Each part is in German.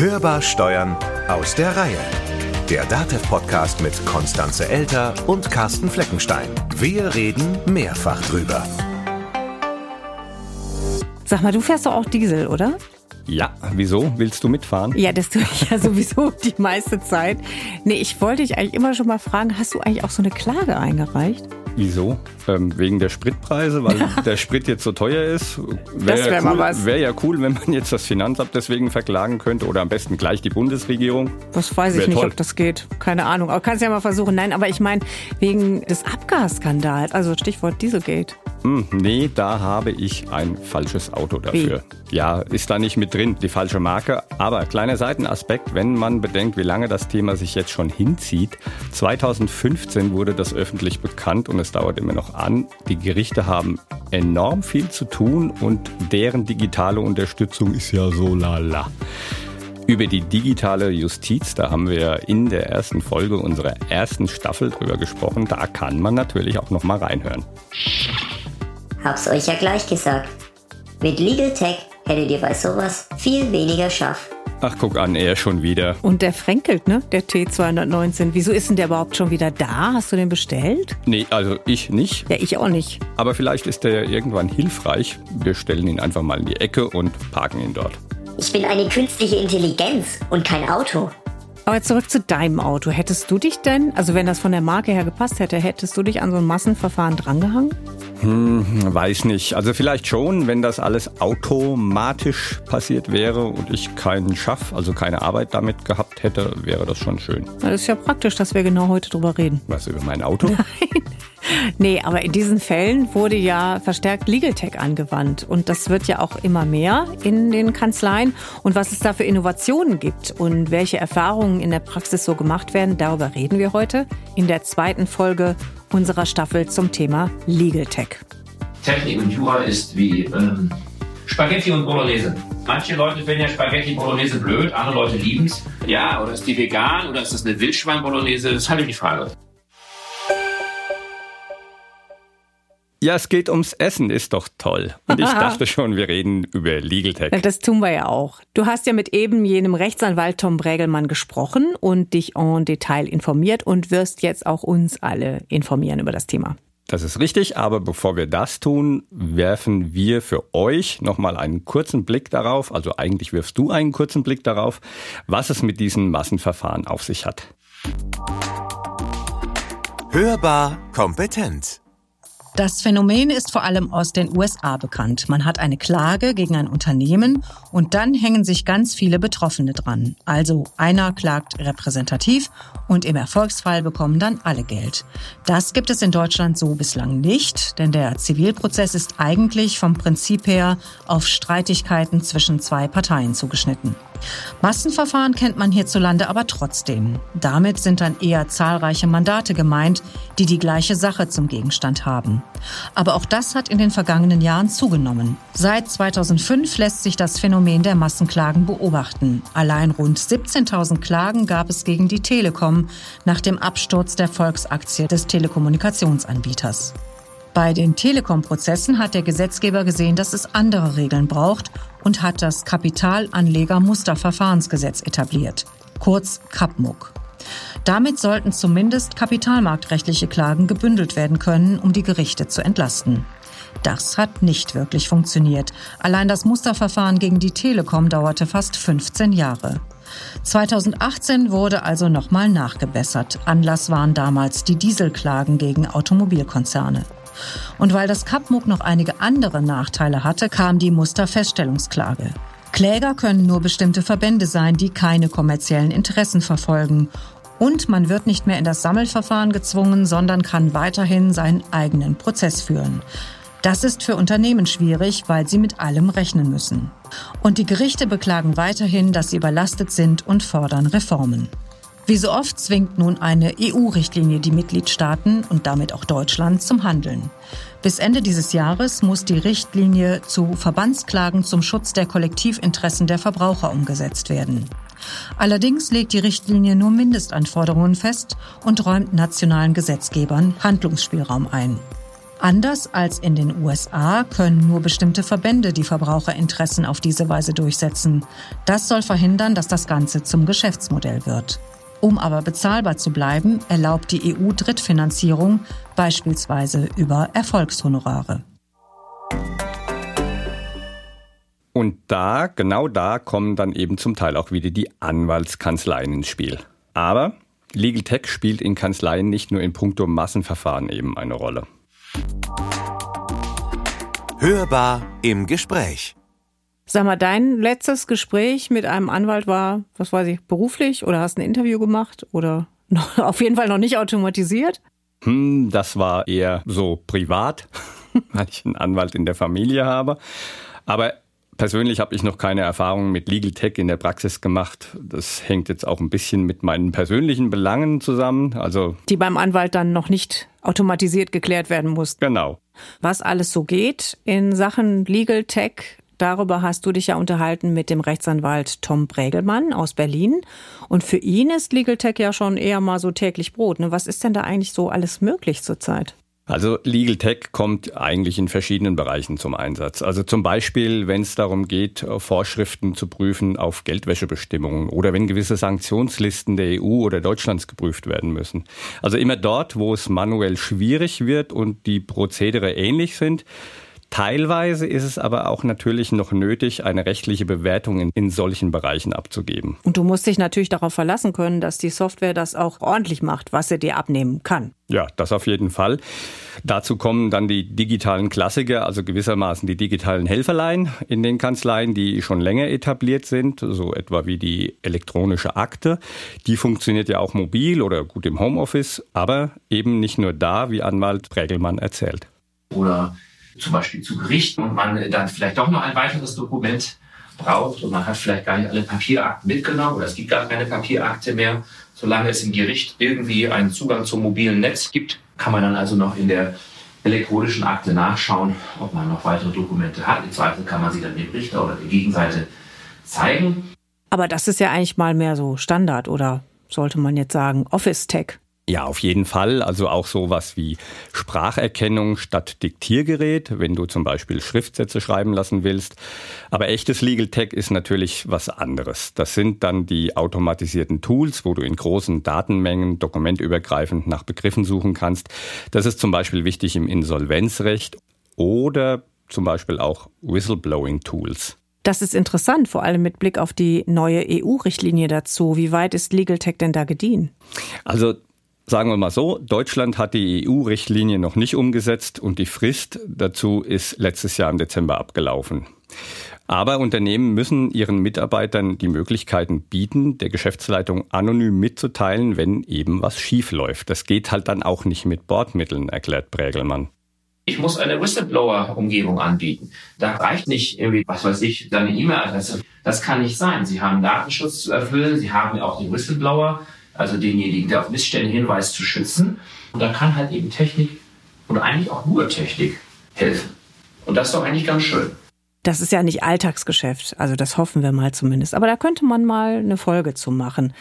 Hörbar Steuern aus der Reihe. Der DATEV-Podcast mit Konstanze Elter und Carsten Fleckenstein. Wir reden mehrfach drüber. Sag mal, du fährst doch auch Diesel, oder? Ja, wieso? Willst du mitfahren? Ja, das tue ich ja sowieso die meiste Zeit. Nee, ich wollte dich eigentlich immer schon mal fragen, hast du eigentlich auch so eine Klage eingereicht? Wieso? Ähm, wegen der Spritpreise, weil der Sprit jetzt so teuer ist. Wär Das wär ja cool. Wäre ja cool, wenn man jetzt das Finanzamt deswegen verklagen könnte oder am besten gleich die Bundesregierung. Das weiß ich Wär nicht, toll. ob das geht. Keine Ahnung. Aber kannst ja mal versuchen. Nein, aber ich meine, wegen des Abgasskandals, also Stichwort Dieselgate. Hm, nee, da habe ich ein falsches Auto dafür. Ja, ist da nicht mit drin, die falsche Marke. Aber kleiner Seitenaspekt, wenn man bedenkt, wie lange das Thema sich jetzt schon hinzieht. 2015 wurde das öffentlich bekannt und es dauert immer noch an. Die Gerichte haben enorm viel zu tun und deren digitale Unterstützung ist ja so lala. Über die digitale Justiz, da haben wir in der ersten Folge unserer ersten Staffel drüber gesprochen. Da kann man natürlich auch noch mal reinhören. Hab's euch ja gleich gesagt. Mit Legal Tech hättet ihr bei sowas viel weniger Schaff. Ach, guck an, er schon wieder. Und der Frenkelt, ne? Der T219. Wieso ist denn der überhaupt schon wieder da? Hast du den bestellt? Nee, also ich nicht. Ja, ich auch nicht. Aber vielleicht ist der ja irgendwann hilfreich. Wir stellen ihn einfach mal in die Ecke und parken ihn dort. Ich bin eine künstliche Intelligenz und kein Auto. Aber zurück zu deinem Auto. Hättest du dich denn, also wenn das von der Marke her gepasst hätte, hättest du dich an so ein Massenverfahren drangehangen? Weiß nicht. Also vielleicht schon, wenn das alles automatisch passiert wäre und ich keinen Schaff, also keine Arbeit damit gehabt hätte, wäre das schon schön. Das ist ja praktisch, dass wir genau heute drüber reden. Was über mein Auto? Nee, aber in diesen Fällen wurde ja verstärkt Legal Tech angewandt. Und das wird ja auch immer mehr in den Kanzleien. Und was es da für Innovationen gibt und welche Erfahrungen in der Praxis so gemacht werden, darüber reden wir heute in der zweiten Folge unserer Staffel zum Thema Legal Tech. Technik und Jura ist wie ähm, Spaghetti und Bolognese. Manche Leute finden ja Spaghetti Bolognese blöd, andere Leute lieben's. Ja, oder ist die vegan oder ist das eine Wildschwein Bolognese? Das ist halt die Frage. Ja, es geht ums Essen, ist doch toll. Und ich dachte schon, wir reden über Legal Tech. Das tun wir ja auch. Du hast ja mit eben jenem Rechtsanwalt Tom Brägelmann gesprochen und dich en Detail informiert und wirst jetzt auch uns alle informieren über das Thema. Das ist richtig, aber bevor wir das tun, werfen wir für euch nochmal einen kurzen Blick darauf, also eigentlich wirfst du einen kurzen Blick darauf, was es mit diesen Massenverfahren auf sich hat. Hörbar kompetent. Das Phänomen ist vor allem aus den USA bekannt. Man hat eine Klage gegen ein Unternehmen und dann hängen sich ganz viele Betroffene dran. Also einer klagt repräsentativ und im Erfolgsfall bekommen dann alle Geld. Das gibt es in Deutschland so bislang nicht, denn der Zivilprozess ist eigentlich vom Prinzip her auf Streitigkeiten zwischen zwei Parteien zugeschnitten. Massenverfahren kennt man hierzulande aber trotzdem. Damit sind dann eher zahlreiche Mandate gemeint, die die gleiche Sache zum Gegenstand haben. Aber auch das hat in den vergangenen Jahren zugenommen. Seit 2005 lässt sich das Phänomen der Massenklagen beobachten. Allein rund 17.000 Klagen gab es gegen die Telekom nach dem Absturz der Volksaktie des Telekommunikationsanbieters. Bei den Telekom-Prozessen hat der Gesetzgeber gesehen, dass es andere Regeln braucht und hat das Kapitalanleger-Musterverfahrensgesetz etabliert, kurz KAPMUG. Damit sollten zumindest kapitalmarktrechtliche Klagen gebündelt werden können, um die Gerichte zu entlasten. Das hat nicht wirklich funktioniert. Allein das Musterverfahren gegen die Telekom dauerte fast 15 Jahre. 2018 wurde also nochmal nachgebessert. Anlass waren damals die Dieselklagen gegen Automobilkonzerne. Und weil das Kapmuck noch einige andere Nachteile hatte, kam die Musterfeststellungsklage. Kläger können nur bestimmte Verbände sein, die keine kommerziellen Interessen verfolgen. Und man wird nicht mehr in das Sammelverfahren gezwungen, sondern kann weiterhin seinen eigenen Prozess führen. Das ist für Unternehmen schwierig, weil sie mit allem rechnen müssen. Und die Gerichte beklagen weiterhin, dass sie überlastet sind und fordern Reformen. Wie so oft zwingt nun eine EU-Richtlinie die Mitgliedstaaten und damit auch Deutschland zum Handeln. Bis Ende dieses Jahres muss die Richtlinie zu Verbandsklagen zum Schutz der Kollektivinteressen der Verbraucher umgesetzt werden. Allerdings legt die Richtlinie nur Mindestanforderungen fest und räumt nationalen Gesetzgebern Handlungsspielraum ein. Anders als in den USA können nur bestimmte Verbände die Verbraucherinteressen auf diese Weise durchsetzen. Das soll verhindern, dass das Ganze zum Geschäftsmodell wird. Um aber bezahlbar zu bleiben, erlaubt die EU Drittfinanzierung, beispielsweise über Erfolgshonorare. Und da, genau da, kommen dann eben zum Teil auch wieder die Anwaltskanzleien ins Spiel. Aber Legal Tech spielt in Kanzleien nicht nur in puncto Massenverfahren eben eine Rolle. Hörbar im Gespräch. Sag mal, dein letztes Gespräch mit einem Anwalt war, was weiß ich, beruflich oder hast ein Interview gemacht oder noch, auf jeden Fall noch nicht automatisiert? Hm, das war eher so privat, weil ich einen Anwalt in der Familie habe. Aber Persönlich habe ich noch keine Erfahrungen mit Legal Tech in der Praxis gemacht. Das hängt jetzt auch ein bisschen mit meinen persönlichen Belangen zusammen. Also die beim Anwalt dann noch nicht automatisiert geklärt werden mussten. Genau. Was alles so geht in Sachen Legal Tech, darüber hast du dich ja unterhalten mit dem Rechtsanwalt Tom Brägelmann aus Berlin. Und für ihn ist Legal Tech ja schon eher mal so täglich Brot. Ne? Was ist denn da eigentlich so alles möglich zurzeit? Also Legal Tech kommt eigentlich in verschiedenen Bereichen zum Einsatz. Also zum Beispiel, wenn es darum geht, Vorschriften zu prüfen auf Geldwäschebestimmungen oder wenn gewisse Sanktionslisten der EU oder Deutschlands geprüft werden müssen. Also immer dort, wo es manuell schwierig wird und die Prozedere ähnlich sind, Teilweise ist es aber auch natürlich noch nötig, eine rechtliche Bewertung in, in, solchen Bereichen abzugeben. Und du musst dich natürlich darauf verlassen können, dass die Software das auch ordentlich macht, was sie dir abnehmen kann. Ja, das auf jeden Fall. Dazu kommen dann die digitalen Klassiker, also gewissermaßen die digitalen Helferlein in den Kanzleien, die schon länger etabliert sind, so etwa wie die elektronische Akte. Die funktioniert ja auch mobil oder gut im Homeoffice, aber eben nicht nur da, wie Anwalt Prägelmann erzählt. Oder zum Beispiel zu Gericht und man dann vielleicht doch noch ein weiteres Dokument braucht und man hat vielleicht gar nicht alle Papierakten mitgenommen oder es gibt gar keine Papierakte mehr. Solange es im Gericht irgendwie einen Zugang zum mobilen Netz gibt, kann man dann also noch in der elektronischen Akte nachschauen, ob man noch weitere Dokumente hat. Im Zweifel kann man sie dann dem Richter oder der Gegenseite zeigen. Aber das ist ja eigentlich mal mehr so Standard oder sollte man jetzt sagen Office Tech? Ja, auf jeden Fall. Also auch sowas wie Spracherkennung statt Diktiergerät, wenn du zum Beispiel Schriftsätze schreiben lassen willst. Aber echtes Legal Tech ist natürlich was anderes. Das sind dann die automatisierten Tools, wo du in großen Datenmengen dokumentübergreifend nach Begriffen suchen kannst. Das ist zum Beispiel wichtig im Insolvenzrecht oder zum Beispiel auch Whistleblowing-Tools. Das ist interessant, vor allem mit Blick auf die neue EU-Richtlinie dazu. Wie weit ist Legal Tech denn da gediehen? Also Sagen wir mal so, Deutschland hat die EU-Richtlinie noch nicht umgesetzt und die Frist dazu ist letztes Jahr im Dezember abgelaufen. Aber Unternehmen müssen ihren Mitarbeitern die Möglichkeiten bieten, der Geschäftsleitung anonym mitzuteilen, wenn eben was schief läuft. Das geht halt dann auch nicht mit Bordmitteln, erklärt Prägelmann. Ich muss eine Whistleblower-Umgebung anbieten. Da reicht nicht irgendwie, was weiß ich, deine E-Mail-Adresse. Das kann nicht sein. Sie haben Datenschutz zu erfüllen. Sie haben auch den Whistleblower also denjenigen, der auf Missstände hinweist, zu schützen. Und da kann halt eben Technik oder eigentlich auch nur Technik helfen. Und das ist doch eigentlich ganz schön. Das ist ja nicht Alltagsgeschäft, also das hoffen wir mal zumindest. Aber da könnte man mal eine Folge zu machen.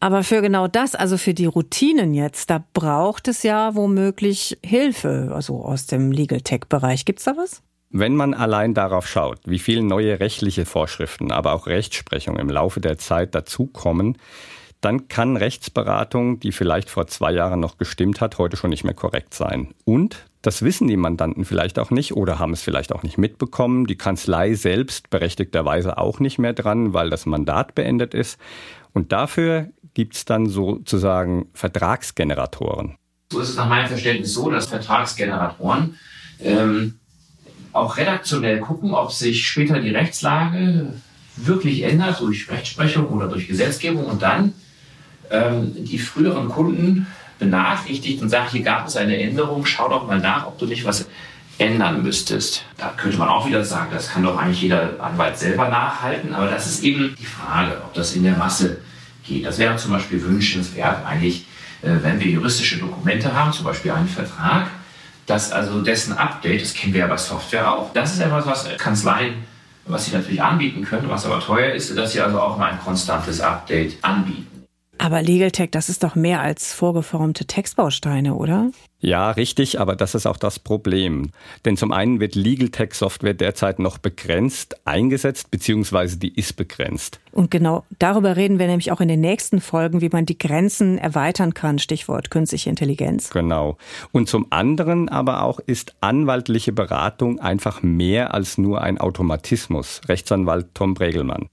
Aber für genau das, also für die Routinen jetzt, da braucht es ja womöglich Hilfe, also aus dem Legal Tech-Bereich. Gibt's da was? Wenn man allein darauf schaut, wie viele neue rechtliche Vorschriften, aber auch Rechtsprechung im Laufe der Zeit dazukommen, dann kann Rechtsberatung, die vielleicht vor zwei Jahren noch gestimmt hat, heute schon nicht mehr korrekt sein. Und das wissen die Mandanten vielleicht auch nicht oder haben es vielleicht auch nicht mitbekommen. Die Kanzlei selbst berechtigterweise auch nicht mehr dran, weil das Mandat beendet ist. Und dafür gibt es dann sozusagen Vertragsgeneratoren. So ist es nach meinem Verständnis so, dass Vertragsgeneratoren ähm, auch redaktionell gucken, ob sich später die Rechtslage wirklich ändert durch Rechtsprechung oder durch Gesetzgebung und dann ähm, die früheren Kunden benachrichtigt und sagt, hier gab es eine Änderung, schau doch mal nach, ob du nicht was ändern müsstest. Da könnte man auch wieder sagen, das kann doch eigentlich jeder Anwalt selber nachhalten, aber das ist eben die Frage, ob das in der Masse geht. Das wäre zum Beispiel wünschenswert eigentlich, äh, wenn wir juristische Dokumente haben, zum Beispiel einen Vertrag, dass also dessen Update, das kennen wir ja bei Software auch, das ist etwas, was Kanzleien, was sie natürlich anbieten können, was aber teuer ist, dass sie also auch mal ein konstantes Update anbieten. Aber Legal Tech, das ist doch mehr als vorgeformte Textbausteine, oder? Ja, richtig, aber das ist auch das Problem. Denn zum einen wird Legal Tech Software derzeit noch begrenzt eingesetzt, beziehungsweise die ist begrenzt. Und genau darüber reden wir nämlich auch in den nächsten Folgen, wie man die Grenzen erweitern kann, Stichwort künstliche Intelligenz. Genau. Und zum anderen aber auch ist anwaltliche Beratung einfach mehr als nur ein Automatismus. Rechtsanwalt Tom Bregelmann.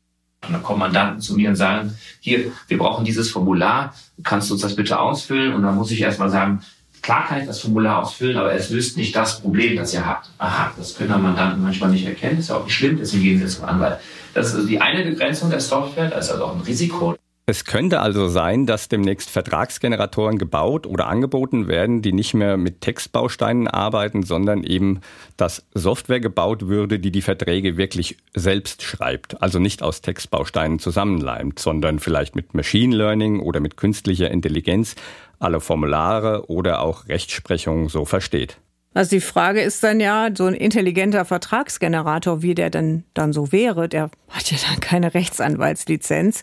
Und dann kommen Mandanten zu mir und sagen, hier, wir brauchen dieses Formular, kannst du uns das bitte ausfüllen? Und dann muss ich erstmal sagen, klar kann ich das Formular ausfüllen, aber es löst nicht das Problem, das ihr habt. Aha, das können Mandanten manchmal nicht erkennen, ist ja auch nicht schlimm, deswegen gehen sie zum Anwalt. Das ist also die eine Begrenzung der Software, das ist also auch ein Risiko. Es könnte also sein, dass demnächst Vertragsgeneratoren gebaut oder angeboten werden, die nicht mehr mit Textbausteinen arbeiten, sondern eben, dass Software gebaut würde, die die Verträge wirklich selbst schreibt. Also nicht aus Textbausteinen zusammenleimt, sondern vielleicht mit Machine Learning oder mit künstlicher Intelligenz alle Formulare oder auch Rechtsprechung so versteht. Also die Frage ist dann ja, so ein intelligenter Vertragsgenerator, wie der denn dann so wäre, der hat ja dann keine Rechtsanwaltslizenz.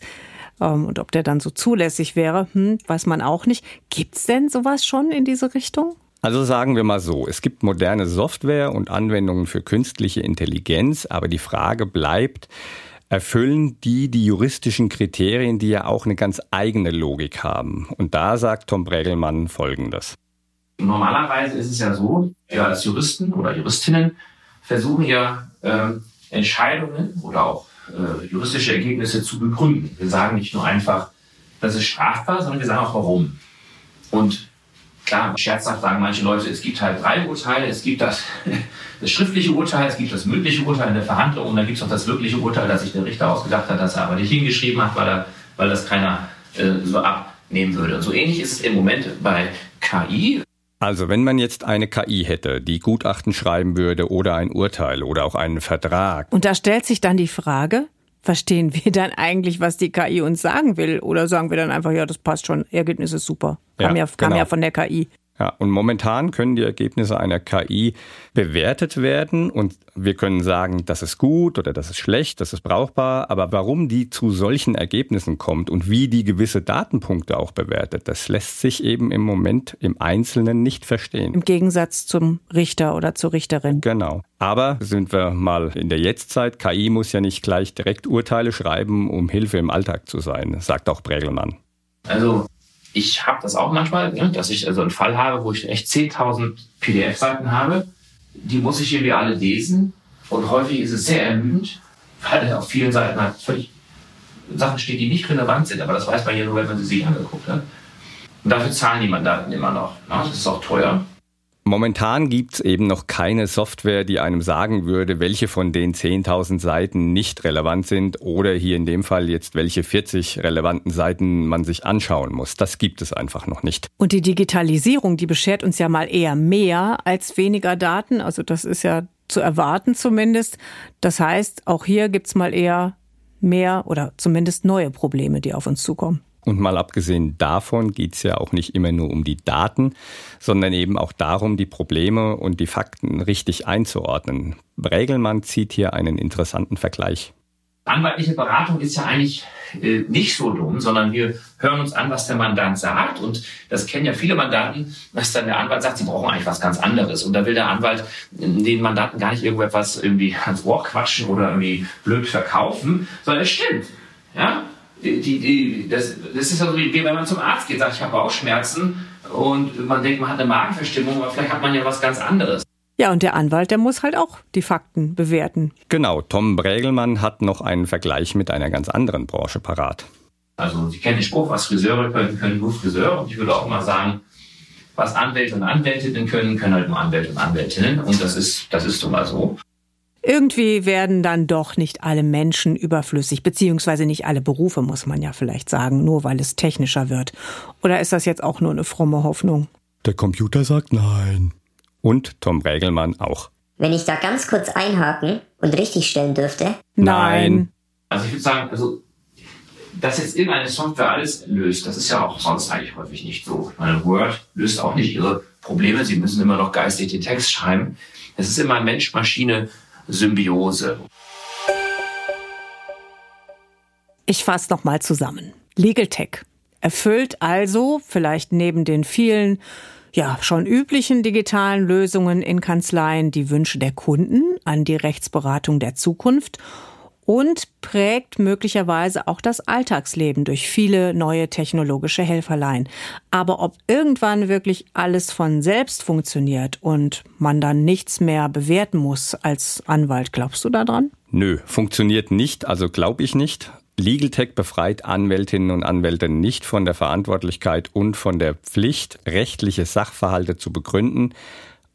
Ähm, und ob der dann so zulässig wäre, hm, weiß man auch nicht. Gibt es denn sowas schon in diese Richtung? Also sagen wir mal so, es gibt moderne Software und Anwendungen für künstliche Intelligenz, aber die Frage bleibt, erfüllen die die juristischen Kriterien, die ja auch eine ganz eigene Logik haben? Und da sagt Tom Bregelmann Folgendes. Normalerweise ist es ja so, wir als Juristen oder Juristinnen versuchen ja äh, Entscheidungen oder auch äh, juristische Ergebnisse zu begründen. Wir sagen nicht nur einfach, das ist strafbar, sondern wir sagen auch warum. Und klar, scherzhaft sagen manche Leute, es gibt halt drei Urteile, es gibt das, das schriftliche Urteil, es gibt das mündliche Urteil in der Verhandlung und dann gibt es noch das wirkliche Urteil, das sich der Richter ausgedacht hat, das er aber nicht hingeschrieben hat, weil, er, weil das keiner äh, so abnehmen würde. Und so ähnlich ist es im Moment bei KI. Also wenn man jetzt eine KI hätte, die Gutachten schreiben würde oder ein Urteil oder auch einen Vertrag. Und da stellt sich dann die Frage, verstehen wir dann eigentlich, was die KI uns sagen will? Oder sagen wir dann einfach, ja, das passt schon, Ergebnis ist super. Kam ja, ja, kam genau. ja von der KI. Ja, und momentan können die Ergebnisse einer KI bewertet werden und wir können sagen, das ist gut oder das ist schlecht, das ist brauchbar, aber warum die zu solchen Ergebnissen kommt und wie die gewisse Datenpunkte auch bewertet, das lässt sich eben im Moment im Einzelnen nicht verstehen. Im Gegensatz zum Richter oder zur Richterin. Genau. Aber sind wir mal in der Jetztzeit, KI muss ja nicht gleich direkt Urteile schreiben, um Hilfe im Alltag zu sein, sagt auch Bregelmann. Also ich habe das auch manchmal, ne, dass ich also einen Fall habe, wo ich echt 10.000 PDF-Seiten habe. Die muss ich irgendwie alle lesen. Und häufig ist es sehr ermüdend, weil auf vielen Seiten halt völlig Sachen steht, die nicht relevant sind. Aber das weiß man ja nur, wenn man sie sich angeguckt hat. Und dafür zahlen die Mandanten immer noch. Ne? Das ist auch teuer. Momentan gibt's eben noch keine Software, die einem sagen würde, welche von den 10.000 Seiten nicht relevant sind oder hier in dem Fall jetzt welche 40 relevanten Seiten man sich anschauen muss. Das gibt es einfach noch nicht. Und die Digitalisierung, die beschert uns ja mal eher mehr als weniger Daten. Also das ist ja zu erwarten zumindest. Das heißt, auch hier gibt's mal eher mehr oder zumindest neue Probleme, die auf uns zukommen. Und mal abgesehen davon geht es ja auch nicht immer nur um die Daten, sondern eben auch darum, die Probleme und die Fakten richtig einzuordnen. Bregelmann zieht hier einen interessanten Vergleich. Anwaltliche Beratung ist ja eigentlich äh, nicht so dumm, sondern wir hören uns an, was der Mandant sagt. Und das kennen ja viele Mandanten, dass dann der Anwalt sagt, sie brauchen eigentlich was ganz anderes. Und da will der Anwalt den Mandanten gar nicht irgendetwas irgendwie ans Ohr quatschen oder irgendwie blöd verkaufen, sondern es stimmt. Ja, die, die, das, das ist also wie wenn man zum Arzt geht, sagt, ich habe Bauchschmerzen und man denkt, man hat eine Magenverstimmung, aber vielleicht hat man ja was ganz anderes. Ja, und der Anwalt, der muss halt auch die Fakten bewerten. Genau, Tom Brägelmann hat noch einen Vergleich mit einer ganz anderen Branche parat. Also Sie kennen den Spruch, was Friseure können, können nur Friseure. Und ich würde auch mal sagen, was Anwälte und Anwältinnen können, können halt nur Anwälte und Anwältinnen. Und das ist, das ist nun mal so. Irgendwie werden dann doch nicht alle Menschen überflüssig, beziehungsweise nicht alle Berufe, muss man ja vielleicht sagen, nur weil es technischer wird. Oder ist das jetzt auch nur eine fromme Hoffnung? Der Computer sagt nein. Und Tom Regelmann auch. Wenn ich da ganz kurz einhaken und richtig stellen dürfte. Nein. Also ich würde sagen, also dass jetzt irgendeine Software alles löst, das ist ja auch sonst eigentlich häufig nicht so. Meine Word löst auch nicht ihre Probleme. Sie müssen immer noch geistig den Text schreiben. Es ist immer Mensch-Maschine Symbiose. Ich fasse nochmal zusammen. Legal Tech Erfüllt also vielleicht neben den vielen ja, schon üblichen digitalen Lösungen in Kanzleien die Wünsche der Kunden an die Rechtsberatung der Zukunft und prägt möglicherweise auch das Alltagsleben durch viele neue technologische Helferlein. Aber ob irgendwann wirklich alles von selbst funktioniert und man dann nichts mehr bewerten muss als Anwalt, glaubst du daran? Nö, funktioniert nicht, also glaube ich nicht. LegalTech befreit Anwältinnen und Anwälte nicht von der Verantwortlichkeit und von der Pflicht, rechtliche Sachverhalte zu begründen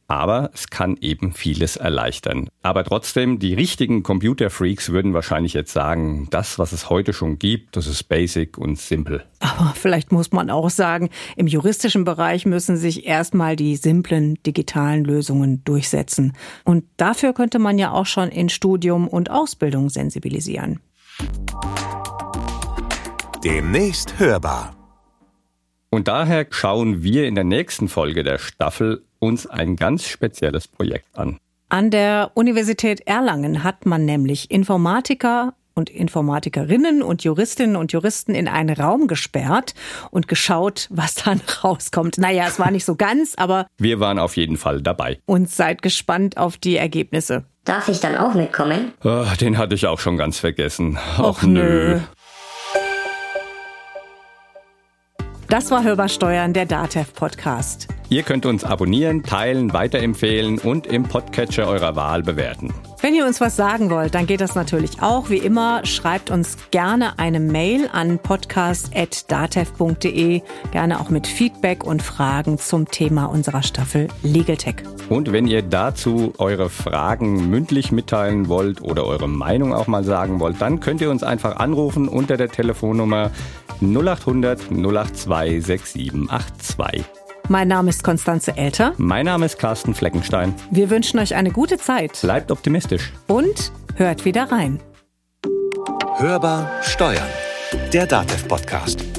aber es kann eben vieles erleichtern. Aber trotzdem, die richtigen Computerfreaks würden wahrscheinlich jetzt sagen, das, was es heute schon gibt, das ist basic und simpel. Aber vielleicht muss man auch sagen, im juristischen Bereich müssen sich erstmal die simplen digitalen Lösungen durchsetzen. Und dafür könnte man ja auch schon in Studium und Ausbildung sensibilisieren. Demnächst hörbar. Und daher schauen wir in der nächsten Folge der Staffel uns ein ganz spezielles Projekt an. An der Universität Erlangen hat man nämlich Informatiker und Informatikerinnen und Juristinnen und Juristen in einen Raum gesperrt und geschaut, was dann rauskommt. Naja, es war nicht so ganz, aber. Wir waren auf jeden Fall dabei. Und seid gespannt auf die Ergebnisse. Darf ich dann auch mitkommen? Oh, den hatte ich auch schon ganz vergessen. Och, nö. Das war Hörbar Steuern, der DATEV Podcast. Ihr könnt uns abonnieren, teilen, weiterempfehlen und im Podcatcher eurer Wahl bewerten. Wenn ihr uns was sagen wollt, dann geht das natürlich auch. Wie immer, schreibt uns gerne eine Mail an podcast.datev.de, gerne auch mit Feedback und Fragen zum Thema unserer Staffel Legal Tech. Und wenn ihr dazu eure Fragen mündlich mitteilen wollt oder eure Meinung auch mal sagen wollt, dann könnt ihr uns einfach anrufen unter der Telefonnummer 0800 082 6782. Mein Name ist Konstanze Elter. Mein Name ist Carsten Fleckenstein. Wir wünschen euch eine gute Zeit. Bleibt optimistisch. Und hört wieder rein. Hörbar Steuern. Der Datev Podcast.